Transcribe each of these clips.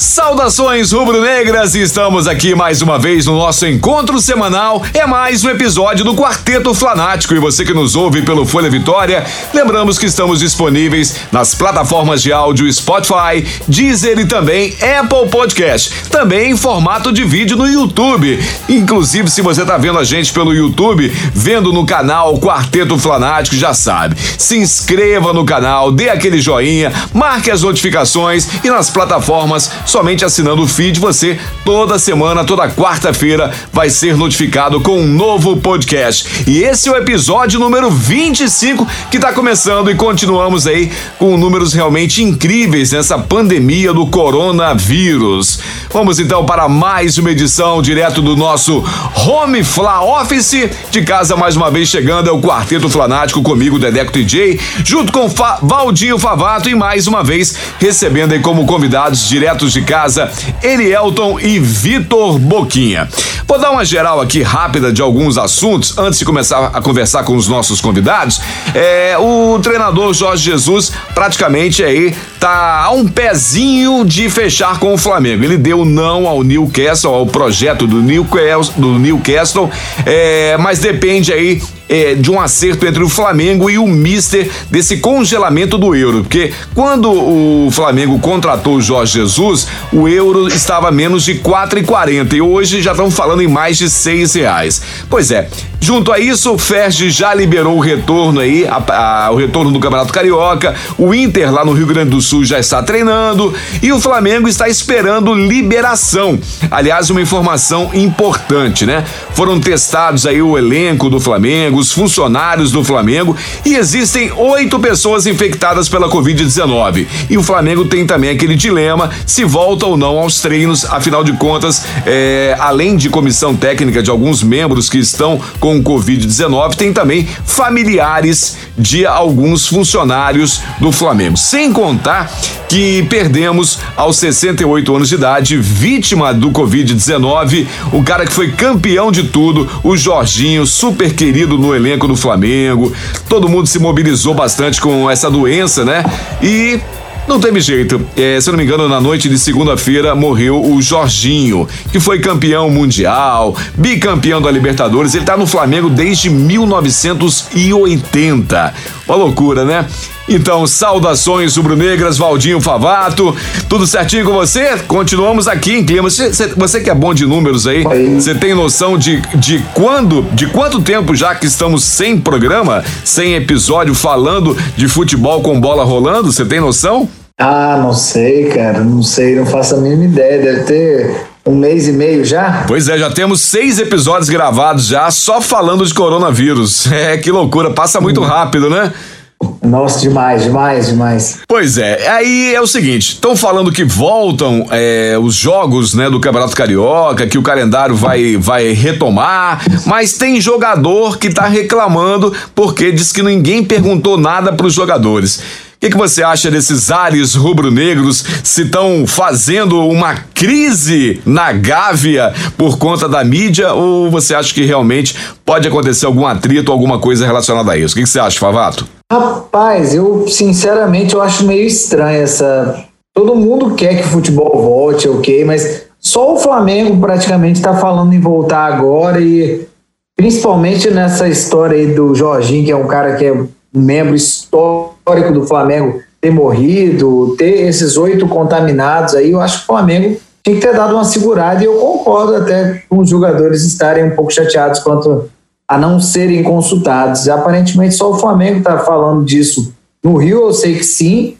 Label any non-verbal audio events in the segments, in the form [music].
Saudações rubro-negras, estamos aqui mais uma vez no nosso encontro semanal. É mais um episódio do Quarteto Flanático e você que nos ouve pelo Folha Vitória, lembramos que estamos disponíveis nas plataformas de áudio Spotify, Deezer e também Apple Podcast, também em formato de vídeo no YouTube. Inclusive, se você está vendo a gente pelo YouTube, vendo no canal Quarteto Flanático, já sabe. Se inscreva no canal, dê aquele joinha, marque as notificações e nas plataformas somente assinando o feed, você toda semana, toda quarta-feira, vai ser notificado com um novo podcast. E esse é o episódio número 25 que está começando e continuamos aí com números realmente incríveis nessa pandemia do coronavírus. Vamos então para mais uma edição direto do nosso Home Fla Office. De casa mais uma vez chegando é o Quarteto Flanático comigo, Dedeco TJ, junto com Fa Valdinho Favato e mais uma vez recebendo aí como convidados diretos de de casa, Elielton e Vitor Boquinha. Vou dar uma geral aqui rápida de alguns assuntos antes de começar a conversar com os nossos convidados. É, o treinador Jorge Jesus praticamente aí tá a um pezinho de fechar com o Flamengo. Ele deu não ao Newcastle, ao projeto do Newcastle, do Newcastle é, mas depende aí é, de um acerto entre o Flamengo e o Mister desse congelamento do euro. Porque quando o Flamengo contratou o Jorge Jesus, o euro estava menos de 4,40 e hoje já estão falando em mais de seis reais. Pois é, junto a isso, o Ferdi já liberou o retorno aí, a, a, o retorno do Campeonato Carioca, o Inter lá no Rio Grande do Sul já está treinando e o Flamengo está esperando liberação. Aliás, uma informação importante, né? Foram testados aí o elenco do Flamengo, os funcionários do Flamengo e existem oito pessoas infectadas pela Covid-19. E o Flamengo tem também aquele dilema se volta ou não aos treinos, afinal de contas, é, além de comissão técnica de alguns membros que estão com Covid-19, tem também familiares de alguns funcionários do Flamengo. Sem contar que perdemos aos 68 anos de idade, vítima do Covid-19, o cara que foi campeão de tudo, o Jorginho, super querido no elenco do Flamengo. Todo mundo se mobilizou bastante com essa doença, né? E não teve jeito. É, se eu não me engano, na noite de segunda-feira morreu o Jorginho, que foi campeão mundial, bicampeão da Libertadores. Ele tá no Flamengo desde 1980. Uma loucura, né? Então, saudações rubro-negras, Valdinho Favato. Tudo certinho com você? Continuamos aqui em clima. Você, você que é bom de números aí, você tem noção de, de quando, de quanto tempo já que estamos sem programa, sem episódio falando de futebol com bola rolando? Você tem noção? Ah, não sei, cara. Não sei, não faço a mínima ideia. Deve ter um mês e meio já? Pois é, já temos seis episódios gravados já só falando de coronavírus. [laughs] É, que loucura, passa muito hum. rápido, né? Nossa, demais, demais, demais. Pois é, aí é o seguinte: estão falando que voltam é, os jogos né, do Campeonato Carioca, que o calendário vai, vai retomar, mas tem jogador que está reclamando porque diz que ninguém perguntou nada para os jogadores. O que, que, você acha desses ares rubro-negros se estão fazendo uma crise na Gávea por conta da mídia ou você acha que realmente pode acontecer algum atrito, alguma coisa relacionada a isso? O que, que você acha, Favato? Rapaz, eu sinceramente eu acho meio estranho essa. Todo mundo quer que o futebol volte, ok, mas só o Flamengo praticamente está falando em voltar agora e principalmente nessa história aí do Jorginho, que é um cara que é um membro histórico do Flamengo, ter morrido, ter esses oito contaminados aí, eu acho que o Flamengo tinha que ter dado uma segurada e eu concordo até com os jogadores estarem um pouco chateados quanto a não serem consultados. Aparentemente só o Flamengo está falando disso. No Rio eu sei que sim,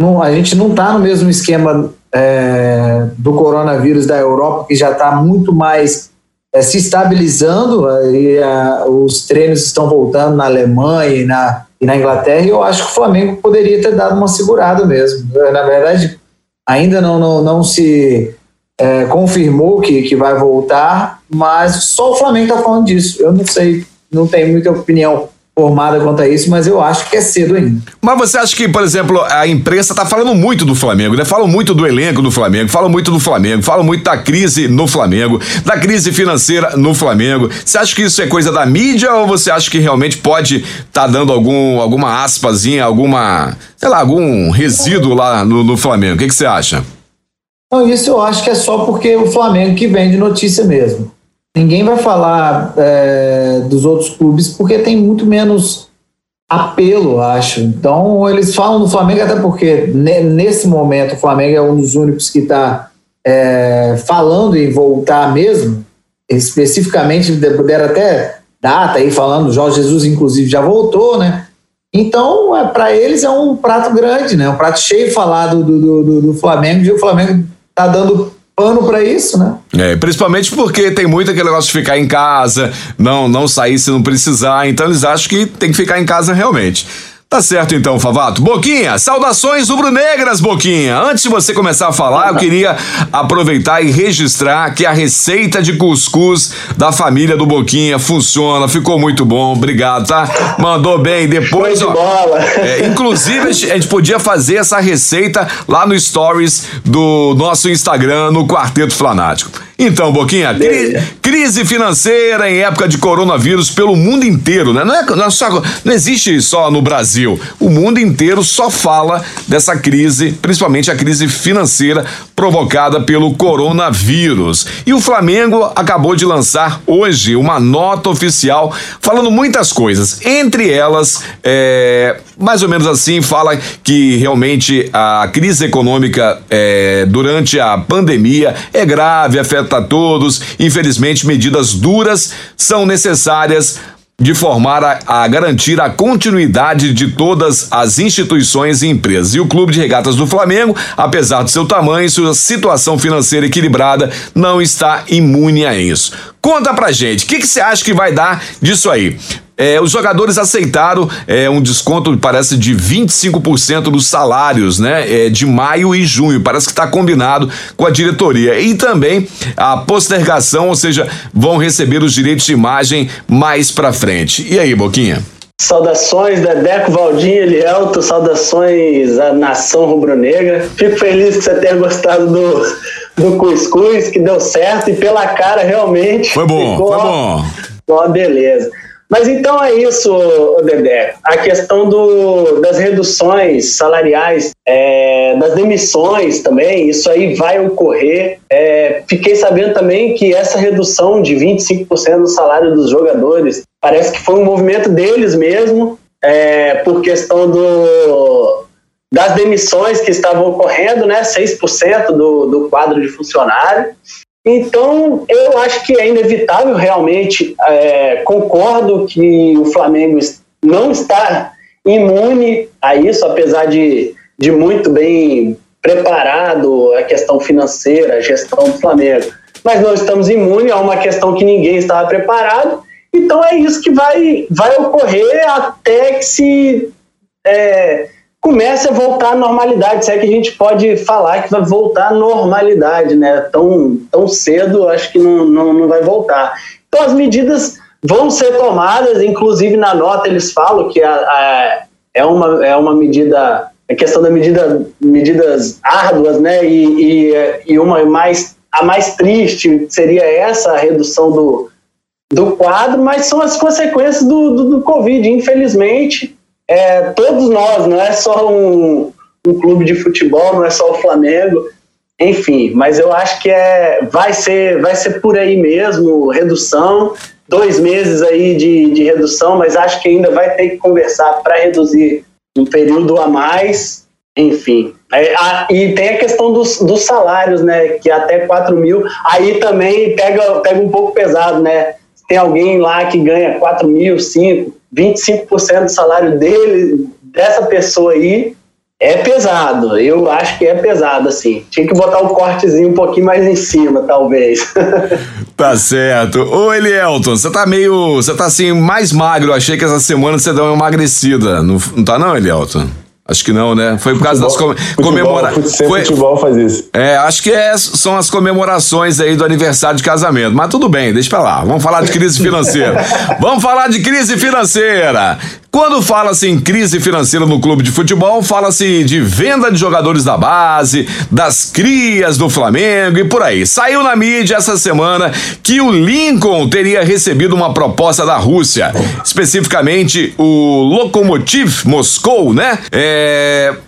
não, a gente não está no mesmo esquema é, do coronavírus da Europa, que já está muito mais é, se estabilizando, e a, os treinos estão voltando na Alemanha e na, e na Inglaterra, e eu acho que o Flamengo poderia ter dado uma segurada mesmo. Na verdade, ainda não, não, não se é, confirmou que, que vai voltar, mas só o Flamengo está falando disso. Eu não sei, não tenho muita opinião formada quanto a isso, mas eu acho que é cedo ainda. Mas você acha que, por exemplo, a imprensa tá falando muito do Flamengo, né? Falam muito do elenco do Flamengo, falam muito do Flamengo, falam muito da crise no Flamengo, da crise financeira no Flamengo. Você acha que isso é coisa da mídia ou você acha que realmente pode estar tá dando algum, alguma aspasinha, alguma, sei lá, algum resíduo lá no, no Flamengo? O que, que você acha? Não, isso eu acho que é só porque o Flamengo que vende notícia mesmo. Ninguém vai falar é, dos outros clubes porque tem muito menos apelo, acho. Então, eles falam do Flamengo até porque nesse momento o Flamengo é um dos únicos que está é, falando em voltar mesmo. Especificamente, deram até data aí falando, Jorge Jesus, inclusive, já voltou, né? Então, é, para eles é um prato grande, né? Um prato cheio falar do, do, do, do Flamengo, e o Flamengo tá dando pano para isso, né? É, principalmente porque tem muito aquele negócio de ficar em casa, não, não sair se não precisar, então eles acham que tem que ficar em casa realmente. Tá certo então, Favato. Boquinha, saudações rubro-negras, Boquinha. Antes de você começar a falar, eu queria aproveitar e registrar que a receita de cuscuz da família do Boquinha funciona, ficou muito bom, obrigado, tá? Mandou bem. Depois, ó, bola. É, inclusive, a gente podia fazer essa receita lá no Stories do nosso Instagram, no Quarteto Flanático. Então, Boquinha, cri crise financeira em época de coronavírus pelo mundo inteiro, né? Não, é, não, é só, não existe só no Brasil. O mundo inteiro só fala dessa crise, principalmente a crise financeira provocada pelo coronavírus. E o Flamengo acabou de lançar hoje uma nota oficial falando muitas coisas. Entre elas, é, mais ou menos assim, fala que realmente a crise econômica é, durante a pandemia é grave, afeta a todos. Infelizmente, medidas duras são necessárias de formar a, a, garantir a continuidade de todas as instituições e empresas. E o Clube de Regatas do Flamengo, apesar do seu tamanho e sua situação financeira equilibrada, não está imune a isso. Conta pra gente, o que, que você acha que vai dar disso aí? É, os jogadores aceitaram é, um desconto, parece, de 25% dos salários, né? É, de maio e junho. Parece que está combinado com a diretoria. E também a postergação, ou seja, vão receber os direitos de imagem mais para frente. E aí, Boquinha? Saudações, Dedeco, Valdinho, Elielto, saudações à nação rubro-negra. Fico feliz que você tenha gostado do, do cuscuz, que deu certo e pela cara realmente. Foi bom, ficou foi bom. Uma beleza. Mas então é isso, Dedé. A questão do, das reduções salariais, é, das demissões também, isso aí vai ocorrer. É, fiquei sabendo também que essa redução de 25% do salário dos jogadores parece que foi um movimento deles mesmo, é, por questão do, das demissões que estavam ocorrendo, né? 6% do, do quadro de funcionário. Então, eu acho que é inevitável realmente. É, concordo que o Flamengo não está imune a isso, apesar de, de muito bem preparado a questão financeira, a gestão do Flamengo. Mas não estamos imunes a uma questão que ninguém estava preparado. Então é isso que vai, vai ocorrer até que se é, comece a voltar à normalidade, se é que a gente pode falar que vai voltar à normalidade, né? Tão, tão cedo, acho que não, não, não vai voltar. Então, as medidas vão ser tomadas, inclusive na nota eles falam que a, a, é, uma, é uma medida, a questão da medida, medidas árduas, né? E, e, e uma mais, a mais triste seria essa, a redução do, do quadro, mas são as consequências do, do, do Covid, infelizmente é, todos nós, não é só um, um clube de futebol, não é só o Flamengo, enfim, mas eu acho que é, vai, ser, vai ser por aí mesmo, redução, dois meses aí de, de redução, mas acho que ainda vai ter que conversar para reduzir um período a mais, enfim. É, a, e tem a questão dos, dos salários, né, que até 4 mil, aí também pega, pega um pouco pesado, né, tem alguém lá que ganha 4 mil, 5, 25% do salário dele, dessa pessoa aí, é pesado. Eu acho que é pesado, assim. Tinha que botar um cortezinho um pouquinho mais em cima, talvez. [laughs] tá certo. Ô, Elielton, você tá meio. Você tá assim, mais magro. achei que essa semana você deu uma emagrecida. Não, não tá, não, Elielton? Acho que não, né? Foi por causa futebol, das comemorações. Foi... futebol faz isso. É, acho que é, são as comemorações aí do aniversário de casamento. Mas tudo bem, deixa pra lá. Vamos falar de crise financeira. [laughs] Vamos falar de crise financeira. Quando fala-se em crise financeira no clube de futebol, fala-se de venda de jogadores da base, das crias do Flamengo e por aí. Saiu na mídia essa semana que o Lincoln teria recebido uma proposta da Rússia, especificamente o Lokomotiv Moscou, né? É,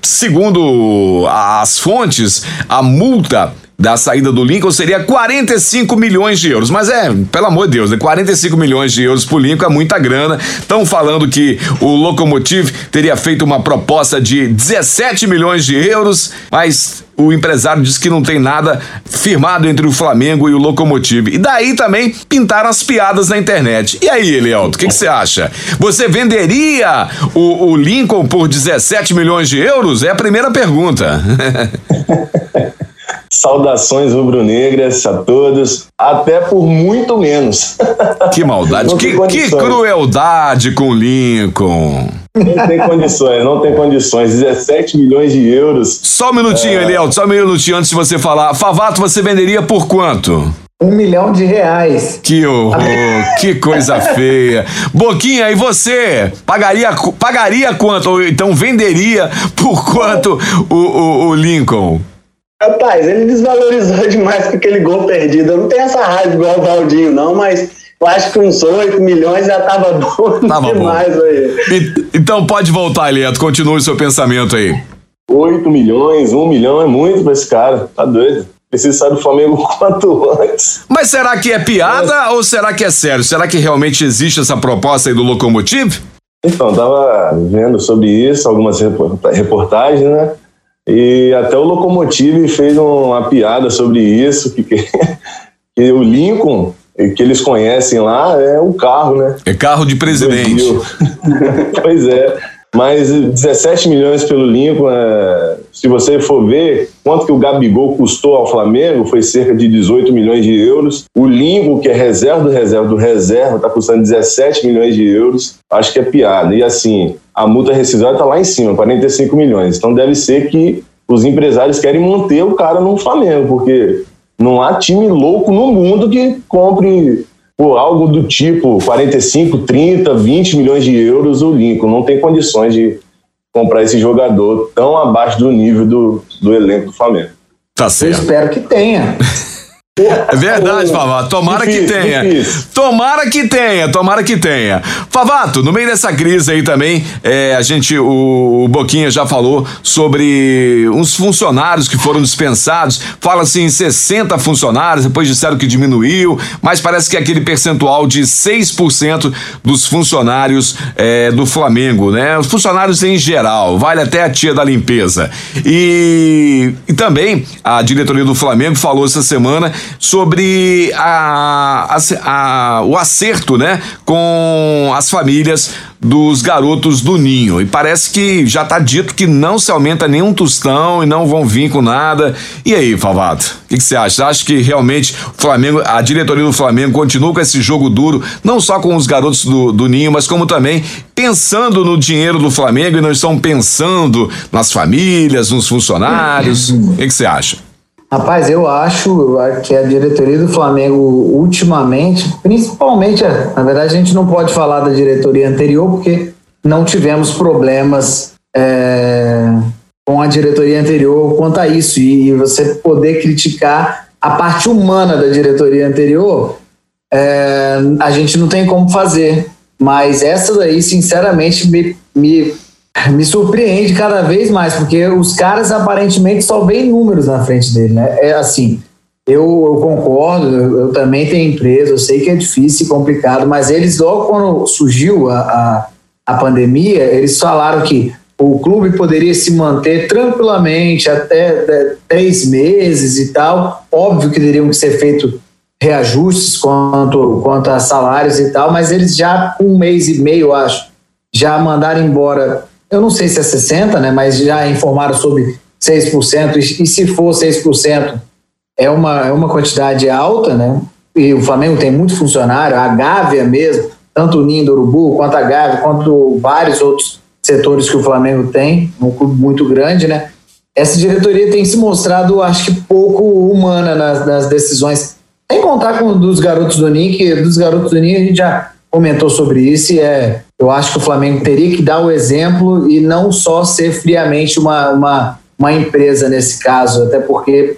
segundo as fontes, a multa da saída do Lincoln seria 45 milhões de euros. Mas é, pelo amor de Deus, né? 45 milhões de euros pro Lincoln é muita grana. Estão falando que o Locomotive teria feito uma proposta de 17 milhões de euros, mas o empresário diz que não tem nada firmado entre o Flamengo e o Locomotive. E daí também pintaram as piadas na internet. E aí, Elielto, o que você acha? Você venderia o, o Lincoln por 17 milhões de euros? É a primeira pergunta. [laughs] Saudações rubro-negras a todos, até por muito menos. [laughs] Que maldade, que, que, crueldade com Lincoln. Não tem condições, não tem condições. 17 milhões de euros. Só um minutinho, é... Eliel, só um minutinho antes de você falar. Favato, você venderia por quanto? Um milhão de reais. Que horror, que coisa [laughs] feia. Boquinha, e você? Pagaria, pagaria quanto? Ou então venderia por quanto o, o, o Lincoln? Rapaz, ele desvalorizou [laughs] demais com aquele gol perdido. Eu não tenho essa raiva igual o Valdinho, não, mas eu acho que uns 8 milhões já tava bom tava demais bom. aí. então pode voltar, Lieto, continue o seu pensamento aí. 8 milhões, 1 milhão é muito pra esse cara, tá doido. Precisa sair do Flamengo [laughs] quanto antes. Mas será que é piada é. ou será que é sério? Será que realmente existe essa proposta aí do Locomotive? Então, tava vendo sobre isso, algumas reportagens, né? E até o Locomotive fez uma piada sobre isso, [laughs] que, que o Lincoln, que eles conhecem lá, é um carro, né? É carro de presidente. [laughs] pois é. Mas 17 milhões pelo Lincoln, é, se você for ver quanto que o Gabigol custou ao Flamengo, foi cerca de 18 milhões de euros. O Lincoln, que é reserva do reserva do reserva, está custando 17 milhões de euros. Acho que é piada. E assim, a multa rescisória está lá em cima, 45 milhões. Então deve ser que os empresários querem manter o cara no Flamengo, porque não há time louco no mundo que compre por algo do tipo 45, 30, 20 milhões de euros o Lincoln. Não tem condições de comprar esse jogador tão abaixo do nível do, do elenco do Flamengo. Tá certo. Eu espero que tenha. É verdade, Favato. Tomara difícil, que tenha. Difícil. Tomara que tenha, tomara que tenha. Favato, no meio dessa crise aí também, é, a gente, o, o, Boquinha já falou sobre uns funcionários que foram dispensados. Fala-se em 60 funcionários, depois disseram que diminuiu, mas parece que é aquele percentual de 6% dos funcionários é, do Flamengo, né? Os funcionários em geral, vale até a tia da limpeza. E, e também a diretoria do Flamengo falou essa semana sobre a, a, a, o acerto né, com as famílias dos garotos do Ninho. E parece que já está dito que não se aumenta nenhum tostão e não vão vir com nada. E aí, Favato? O que, você acha? Acha que realmente o Flamengo, a diretoria do Flamengo continua com esse jogo duro, não só com os garotos do, do Ninho, mas como também pensando no dinheiro do Flamengo e não estão pensando nas famílias, nos funcionários? O que você acha? Rapaz, eu acho que a diretoria do Flamengo, ultimamente, principalmente, é, na verdade, a gente não pode falar da diretoria anterior, porque não tivemos problemas é, com a diretoria anterior quanto a isso. E você poder criticar a parte humana da diretoria anterior, é, a gente não tem como fazer. Mas essa daí, sinceramente, me, me me surpreende cada vez mais, porque os caras aparentemente só veem números na frente dele, né? É assim, eu, eu concordo, eu, eu, também tenho empresa, eu sei que é difícil e complicado, mas eles logo quando surgiu a, a, a pandemia, eles falaram que o clube poderia se manter tranquilamente até três meses e tal. Óbvio que teriam que ser feitos reajustes quanto, quanto a salários e tal, mas eles já, um mês e meio, acho, já mandaram embora eu não sei se é 60%, né, mas já informaram sobre 6%, e se for 6%, é uma, é uma quantidade alta, né? E o Flamengo tem muito funcionário, a Gávea mesmo, tanto o Ninho do Urubu, quanto a Gávea, quanto vários outros setores que o Flamengo tem, um clube muito grande, né? Essa diretoria tem se mostrado, acho que, pouco humana nas, nas decisões. Sem contar com dos garotos do Nick, dos garotos do Nick a gente já comentou sobre isso e é, eu acho que o Flamengo teria que dar o exemplo e não só ser friamente uma, uma, uma empresa nesse caso, até porque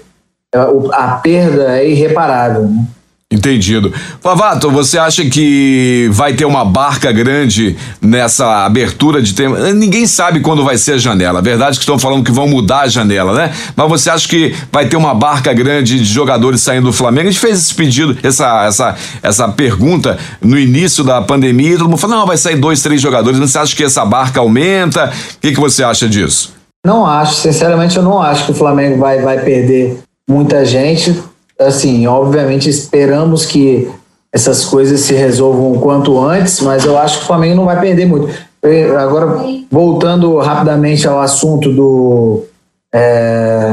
é, a perda é irreparável. Né? Entendido. Favato, você acha que vai ter uma barca grande nessa abertura de tempo? Ninguém sabe quando vai ser a janela. Verdade é que estão falando que vão mudar a janela, né? Mas você acha que vai ter uma barca grande de jogadores saindo do Flamengo? A gente fez esse pedido, essa, essa, essa pergunta no início da pandemia e todo mundo falou: não, vai sair dois, três jogadores. Você acha que essa barca aumenta? O que, que você acha disso? Não acho, sinceramente, eu não acho que o Flamengo vai, vai perder muita gente assim, obviamente esperamos que essas coisas se resolvam o quanto antes, mas eu acho que o Flamengo não vai perder muito. Agora, voltando rapidamente ao assunto do é,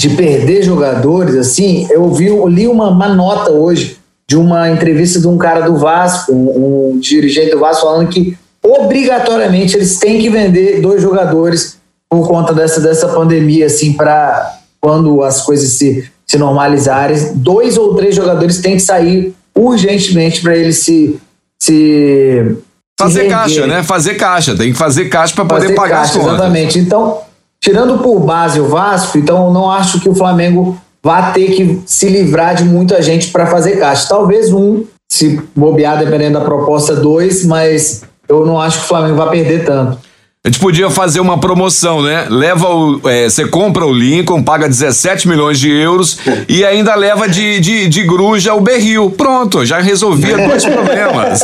de perder jogadores, assim, eu vi, eu li uma, uma, nota hoje de uma entrevista de um cara do Vasco, um, um dirigente do Vasco, falando que obrigatoriamente eles têm que vender dois jogadores por conta dessa, dessa pandemia, assim, para quando as coisas se se normalizarem, dois ou três jogadores têm que sair urgentemente para eles se, se fazer caixa, né? Fazer caixa, tem que fazer caixa para poder pagar caixa, as contas. Exatamente. Então, tirando por base o Vasco, então não acho que o Flamengo vá ter que se livrar de muita gente para fazer caixa. Talvez um, se bobear, dependendo da proposta, dois, mas eu não acho que o Flamengo vai perder tanto. A gente podia fazer uma promoção, né? Leva o. É, você compra o Lincoln, paga 17 milhões de euros e ainda leva de, de, de gruja o berril. Pronto, já resolvia dois [laughs] problemas.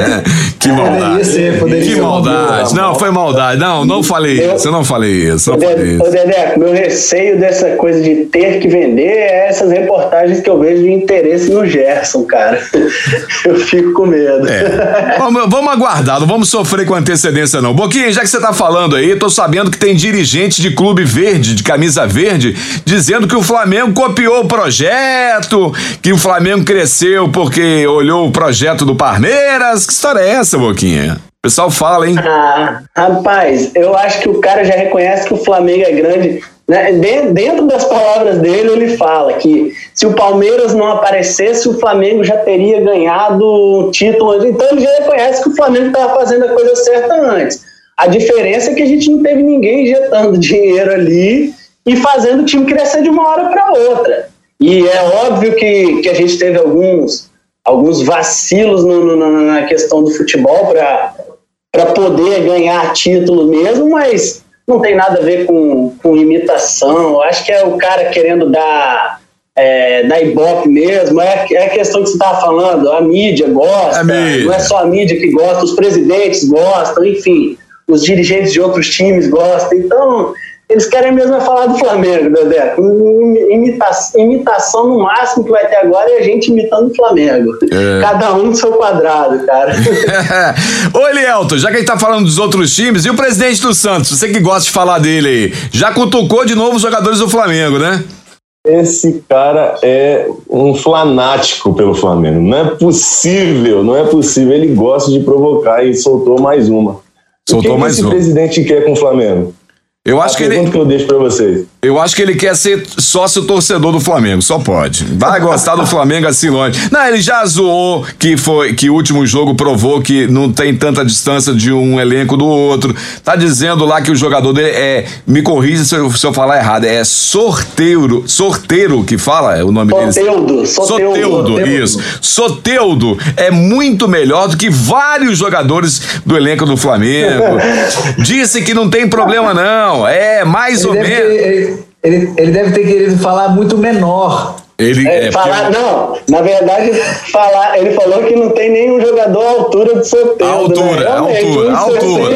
[laughs] que maldade. Poderia ser, que maldade. Não, foi maldade. Não, não falei eu, isso, eu não falei isso. Não Dedé, falei isso. Meu receio dessa coisa de ter que vender é essas reportagens que eu vejo de interesse no Gerson, cara. [laughs] eu fico com medo. É. Vamos, vamos aguardar, não vamos sofrer com antecedência, não. Boquinha, já que você tá falando aí, tô sabendo que tem dirigente de clube verde, de camisa verde, dizendo que o Flamengo copiou o projeto, que o Flamengo cresceu porque olhou o projeto do Parmeiras. Que história é essa, Boquinha? O pessoal fala, hein? Ah, rapaz, eu acho que o cara já reconhece que o Flamengo é grande. Né? Dentro das palavras dele, ele fala que se o Palmeiras não aparecesse, o Flamengo já teria ganhado o título. Então ele já reconhece que o Flamengo estava fazendo a coisa certa antes. A diferença é que a gente não teve ninguém injetando [laughs] dinheiro ali e fazendo o time crescer de uma hora para outra. E é óbvio que, que a gente teve alguns, alguns vacilos no, no, na questão do futebol para poder ganhar título mesmo, mas não tem nada a ver com, com imitação. Eu acho que é o cara querendo dar é, da Ibope mesmo, é, é a questão que você estava falando, a mídia gosta, a mídia. não é só a mídia que gosta, os presidentes gostam, enfim os dirigentes de outros times gostam. Então, eles querem mesmo é falar do Flamengo, Dedé. Imitação, imitação no máximo que vai ter agora é a gente imitando o Flamengo. É. Cada um no seu quadrado, cara. [laughs] Ô, Elielto, já que a gente tá falando dos outros times, e o presidente do Santos, você que gosta de falar dele aí, já cutucou de novo os jogadores do Flamengo, né? Esse cara é um flanático pelo Flamengo. Não é possível, não é possível. Ele gosta de provocar e soltou mais uma. Soltou o que mais esse um. presidente quer com o Flamengo? Eu acho a que ele. que eu deixo para vocês. Eu acho que ele quer ser sócio torcedor do Flamengo, só pode. Vai gostar do Flamengo assim longe. Não, ele já zoou que foi que o último jogo provou que não tem tanta distância de um elenco do outro. Tá dizendo lá que o jogador dele é, me corrija se eu, se eu falar errado, é sorteiro, sorteiro que fala é o nome dele. Soteudo, Soteudo, Soteudo, isso. Soteudo é muito melhor do que vários jogadores do elenco do Flamengo. [laughs] Disse que não tem problema não, é mais ele ou menos ele, ele deve ter querido falar muito menor. Ele é, é falar, porque... não, na verdade, [laughs] falar, ele falou que não tem nenhum jogador à altura do sorteio. Altura, né? altura, altura.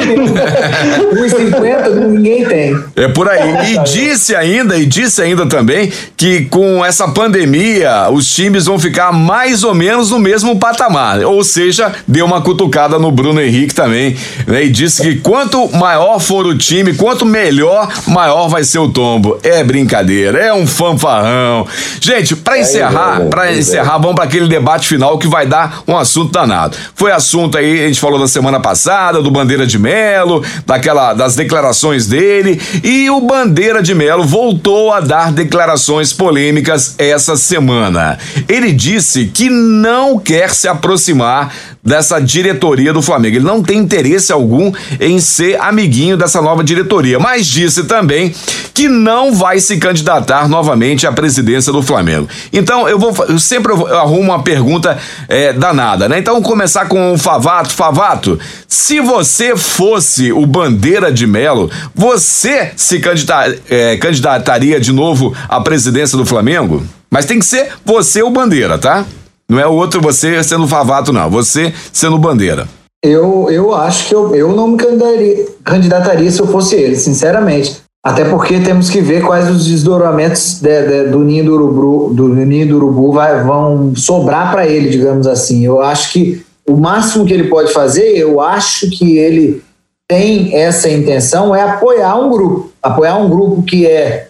1,50 [laughs] ninguém tem. É por aí. E [laughs] disse ainda, e disse ainda também, que com essa pandemia, os times vão ficar mais ou menos no mesmo patamar. Ou seja, deu uma cutucada no Bruno Henrique também, né? E disse que quanto maior for o time, quanto melhor, maior vai ser o tombo. É brincadeira, é um fanfarrão. Gente, para encerrar, é, para é. encerrar, vamos para aquele debate final que vai dar um assunto danado. Foi assunto aí, a gente falou na semana passada do Bandeira de Melo, daquela das declarações dele, e o Bandeira de Melo voltou a dar declarações polêmicas essa semana. Ele disse que não quer se aproximar dessa diretoria do Flamengo. Ele não tem interesse algum em ser amiguinho dessa nova diretoria, mas disse também que não vai se candidatar novamente à presidência do Flamengo. Então eu vou eu sempre eu arrumo uma pergunta é, danada, né? Então vamos começar com o Favato. Favato, se você fosse o Bandeira de Melo, você se candidata, é, candidataria de novo à presidência do Flamengo? Mas tem que ser você o Bandeira, tá? Não é o outro você sendo Favato, não. Você sendo Bandeira. Eu, eu acho que eu, eu não me candidataria, candidataria se eu fosse ele, sinceramente. Até porque temos que ver quais os desdobramentos de, de, do ninho do urubu, do ninho do urubu vai, vão sobrar para ele, digamos assim. Eu acho que o máximo que ele pode fazer, eu acho que ele tem essa intenção, é apoiar um grupo. Apoiar um grupo que é,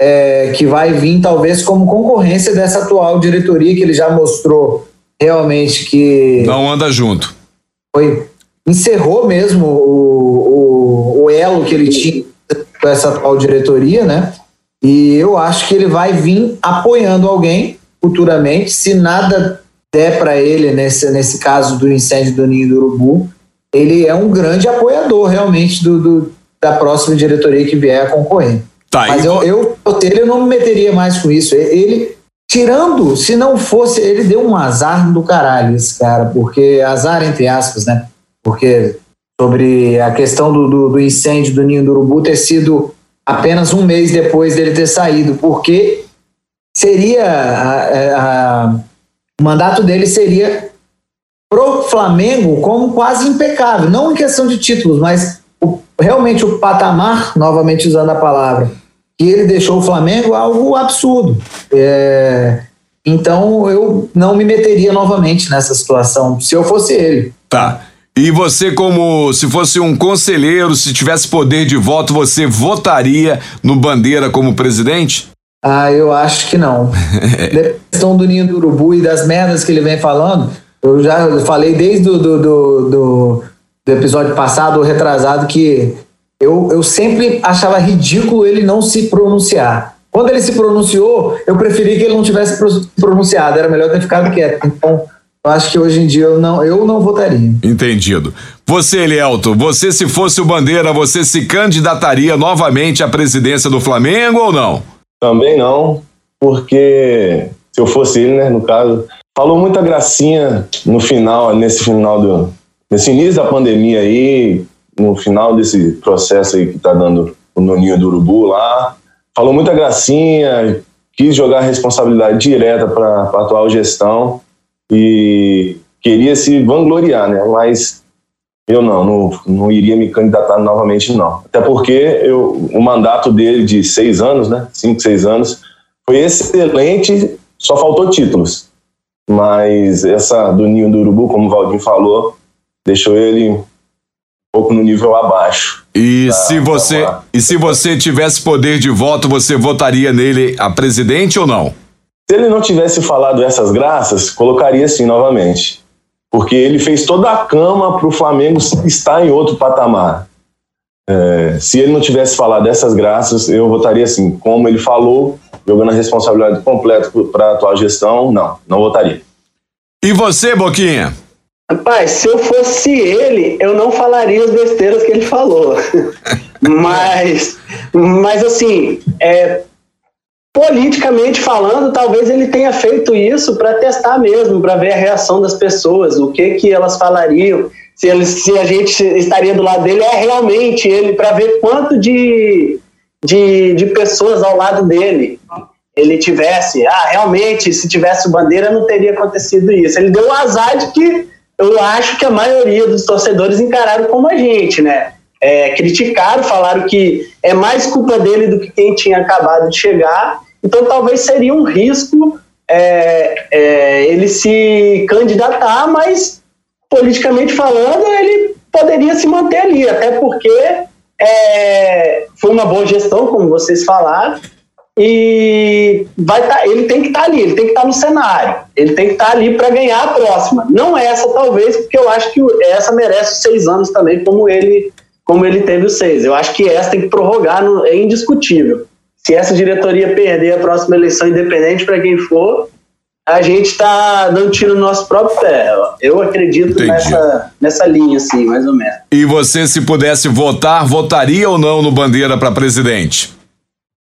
é que vai vir talvez como concorrência dessa atual diretoria que ele já mostrou realmente que. Não anda junto. Foi. Encerrou mesmo o, o, o elo que ele tinha com essa atual diretoria, né? E eu acho que ele vai vir apoiando alguém futuramente, se nada der para ele nesse, nesse caso do incêndio do Ninho do Urubu, ele é um grande apoiador realmente do, do da próxima diretoria que vier a concorrer. Tá, Mas eu, eu, eu não me meteria mais com isso. Ele, tirando, se não fosse, ele deu um azar do caralho, esse cara, porque azar entre aspas, né? Porque sobre a questão do, do, do incêndio do Ninho do Urubu ter sido apenas um mês depois dele ter saído, porque seria a, a, o mandato dele seria pro Flamengo como quase impecável, não em questão de títulos, mas o, realmente o patamar, novamente usando a palavra, que ele deixou o Flamengo algo absurdo. É, então eu não me meteria novamente nessa situação se eu fosse ele. Tá. E você, como se fosse um conselheiro, se tivesse poder de voto, você votaria no Bandeira como presidente? Ah, eu acho que não. [laughs] da questão do Ninho do Urubu e das merdas que ele vem falando, eu já falei desde o do, do, do, do episódio passado, ou retrasado, que eu, eu sempre achava ridículo ele não se pronunciar. Quando ele se pronunciou, eu preferi que ele não tivesse pronunciado, era melhor ter ficado quieto. Então, eu acho que hoje em dia eu não, eu não votaria. Entendido. Você, Elielto, você se fosse o Bandeira, você se candidataria novamente à presidência do Flamengo ou não? Também não, porque se eu fosse ele, né, no caso, falou muita gracinha no final, nesse final do, nesse início da pandemia aí, no final desse processo aí que tá dando o Noninho do Urubu lá, falou muita gracinha, quis jogar a responsabilidade direta para a atual gestão e queria se vangloriar, né? Mas eu não, não, não iria me candidatar novamente, não. Até porque eu, o mandato dele de seis anos, né? Cinco, seis anos, foi excelente, só faltou títulos. Mas essa do Ninho do Urubu, como o Valdir falou, deixou ele pouco no nível abaixo. E se você e se você tivesse poder de voto, você votaria nele a presidente ou não? Se ele não tivesse falado essas graças, colocaria sim novamente. Porque ele fez toda a cama para o Flamengo estar em outro patamar. É, se ele não tivesse falado essas graças, eu votaria assim. Como ele falou, jogando a responsabilidade completa para a atual gestão, não, não votaria. E você, Boquinha? Rapaz, se eu fosse ele, eu não falaria as besteiras que ele falou. [laughs] mas, mas assim, é, politicamente falando, talvez ele tenha feito isso para testar mesmo, para ver a reação das pessoas, o que que elas falariam, se, eles, se a gente estaria do lado dele, é realmente ele, para ver quanto de, de, de pessoas ao lado dele ele tivesse. Ah, realmente, se tivesse o Bandeira, não teria acontecido isso. Ele deu o azar de que eu acho que a maioria dos torcedores encararam como a gente, né? É, criticaram, falaram que é mais culpa dele do que quem tinha acabado de chegar. Então, talvez seria um risco é, é, ele se candidatar, mas politicamente falando, ele poderia se manter ali, até porque é, foi uma boa gestão, como vocês falaram, e vai tá, ele tem que estar tá ali, ele tem que estar tá no cenário, ele tem que estar tá ali para ganhar a próxima. Não essa, talvez, porque eu acho que essa merece seis anos também, como ele, como ele teve os seis. Eu acho que essa tem que prorrogar, no, é indiscutível. Se essa diretoria perder a próxima eleição, independente para quem for, a gente está dando tiro no nosso próprio pé. Eu acredito nessa, nessa linha, assim, mais ou menos. E você, se pudesse votar, votaria ou não no Bandeira para presidente?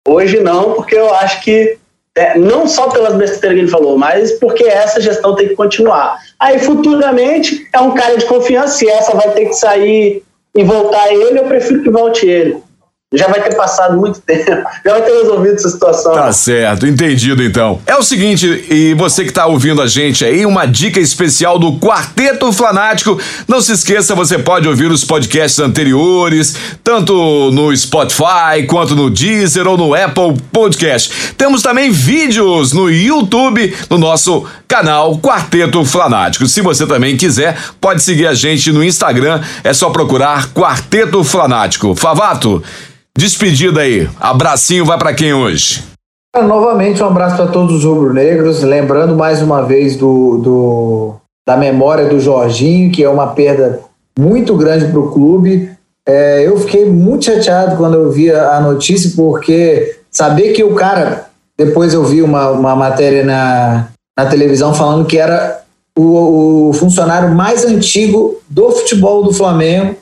Hoje não, porque eu acho que, é, não só pelas besteiras que ele falou, mas porque essa gestão tem que continuar. Aí, futuramente, é um cara de confiança, se essa vai ter que sair e voltar ele, eu prefiro que volte ele já vai ter passado muito tempo, já vai ter resolvido essa situação. Tá certo, entendido então. É o seguinte, e você que tá ouvindo a gente aí, uma dica especial do Quarteto Flanático. Não se esqueça, você pode ouvir os podcasts anteriores, tanto no Spotify, quanto no Deezer ou no Apple Podcast. Temos também vídeos no YouTube, no nosso canal Quarteto Flanático. Se você também quiser, pode seguir a gente no Instagram, é só procurar Quarteto Flanático. Favato, Despedida aí. Abracinho vai para quem hoje? Novamente, um abraço para todos os rubro-negros. Lembrando mais uma vez do, do, da memória do Jorginho, que é uma perda muito grande para o clube. É, eu fiquei muito chateado quando eu vi a notícia, porque saber que o cara. Depois eu vi uma, uma matéria na, na televisão falando que era o, o funcionário mais antigo do futebol do Flamengo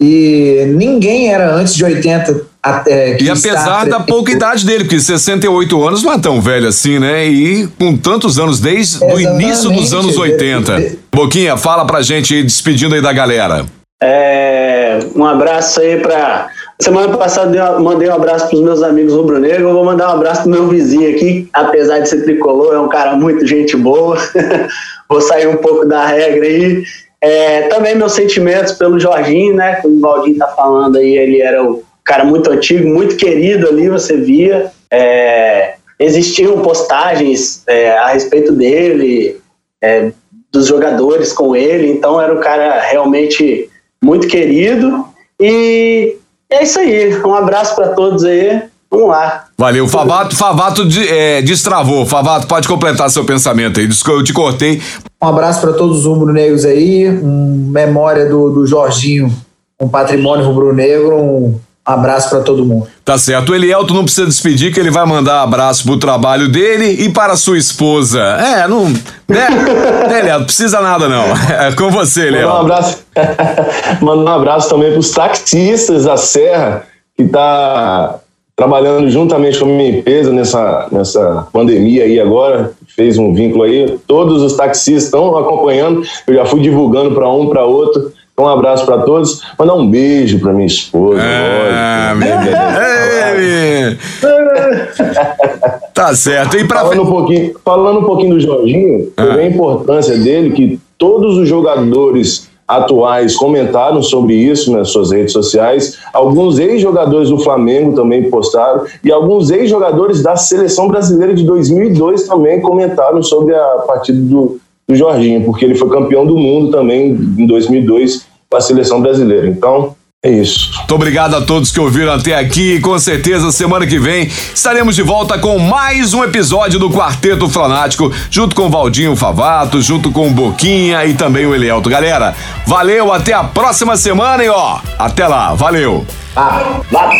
e ninguém era antes de 80 até. E apesar da pouca idade dele, porque 68 anos não é tão velho assim, né? E com tantos anos, desde o início dos anos 80. Boquinha, fala pra gente despedindo aí da galera. É, um abraço aí pra. Semana passada eu mandei um abraço pros meus amigos rubro-negro. Eu vou mandar um abraço pro meu vizinho aqui, apesar de ser tricolor, é um cara muito gente boa. [laughs] vou sair um pouco da regra aí. É, também meus sentimentos pelo Jorginho, né? Como o Valdinho tá falando aí, ele era um cara muito antigo, muito querido ali, você via. É, existiam postagens é, a respeito dele, é, dos jogadores com ele, então era um cara realmente muito querido. E é isso aí. Um abraço para todos aí. Vamos lá. Valeu. Favato, Favato de, é, destravou. Favato, pode completar seu pensamento aí. Eu te cortei. Um abraço para todos os rubro-negros aí. Um memória do, do Jorginho, um patrimônio rubro-negro. Um abraço para todo mundo. Tá certo. O Elielto não precisa despedir, que ele vai mandar abraço pro trabalho dele e para sua esposa. É, não. Né, [laughs] né Elielto? Precisa nada, não. É com você, Elielto. Mandar um abraço. [laughs] Mandar um abraço também pros taxistas da Serra, que tá trabalhando juntamente com a minha empresa nessa, nessa pandemia aí agora, fez um vínculo aí. Todos os taxistas estão acompanhando, eu já fui divulgando para um, para outro. Um abraço para todos. Mandar um beijo para minha esposa. Ah, [laughs] tá certo. E pra... falando, um pouquinho, falando um pouquinho do Jorginho, ah. a importância dele que todos os jogadores atuais comentaram sobre isso nas suas redes sociais. Alguns ex-jogadores do Flamengo também postaram e alguns ex-jogadores da seleção brasileira de 2002 também comentaram sobre a partida do, do Jorginho, porque ele foi campeão do mundo também em 2002 com a seleção brasileira. Então, é isso. Muito obrigado a todos que ouviram até aqui. Com certeza, semana que vem estaremos de volta com mais um episódio do Quarteto Fanático, junto com o Valdinho Favato, junto com o Boquinha e também o Elielto. Galera, valeu, até a próxima semana e ó, até lá, valeu. Ah, lá.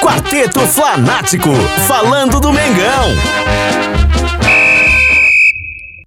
Quarteto Fanático, falando do Mengão.